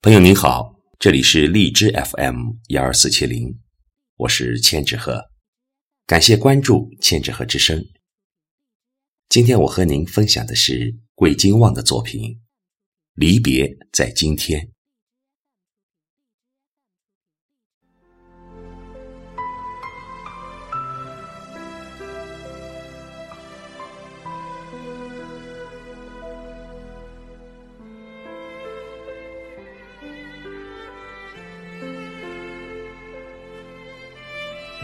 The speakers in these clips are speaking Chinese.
朋友您好，这里是荔枝 FM 幺二四七零，我是千纸鹤，感谢关注千纸鹤之声。今天我和您分享的是桂金旺的作品《离别在今天》。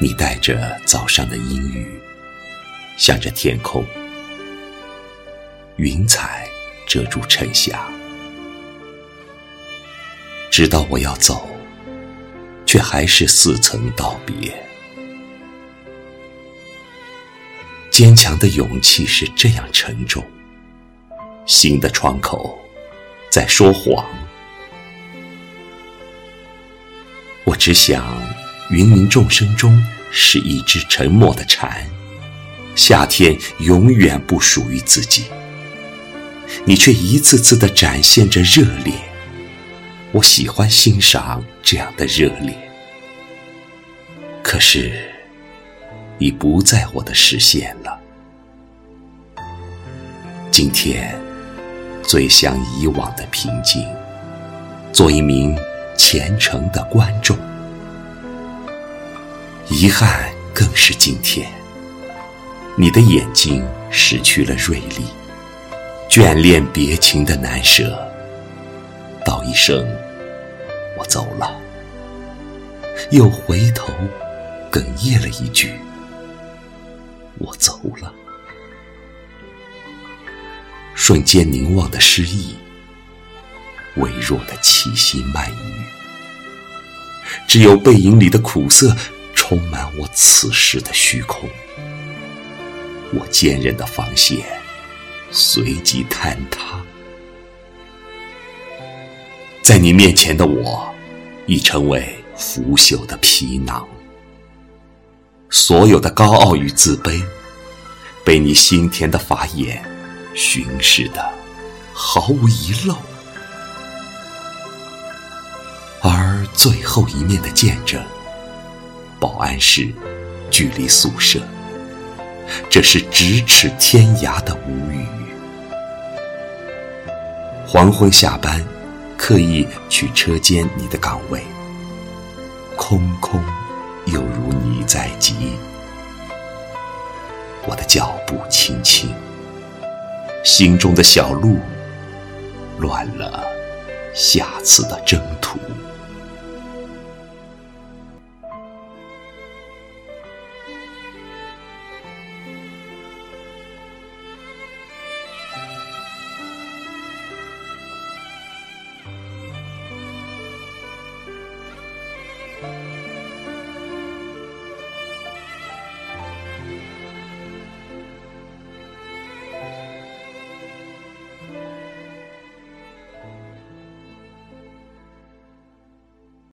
你带着早上的阴雨，向着天空，云彩遮住晨霞，直到我要走，却还是似曾道别。坚强的勇气是这样沉重，心的窗口在说谎。我只想。芸芸众生中，是一只沉默的蝉。夏天永远不属于自己，你却一次次的展现着热烈。我喜欢欣赏这样的热烈，可是已不在我的视线了。今天，最像以往的平静，做一名虔诚的观众。遗憾更是今天，你的眼睛失去了锐利，眷恋别情的难舍。道一声我走了，又回头哽咽了一句我走了。瞬间凝望的诗意，微弱的气息漫语，只有背影里的苦涩。充满我此时的虚空，我坚韧的防线随即坍塌，在你面前的我，已成为腐朽的皮囊。所有的高傲与自卑，被你心田的法眼巡视的毫无遗漏，而最后一面的见证。保安室，距离宿舍，这是咫尺天涯的无语。黄昏下班，刻意去车间你的岗位，空空，又如你在即。我的脚步轻轻，心中的小路乱了，下次的征途。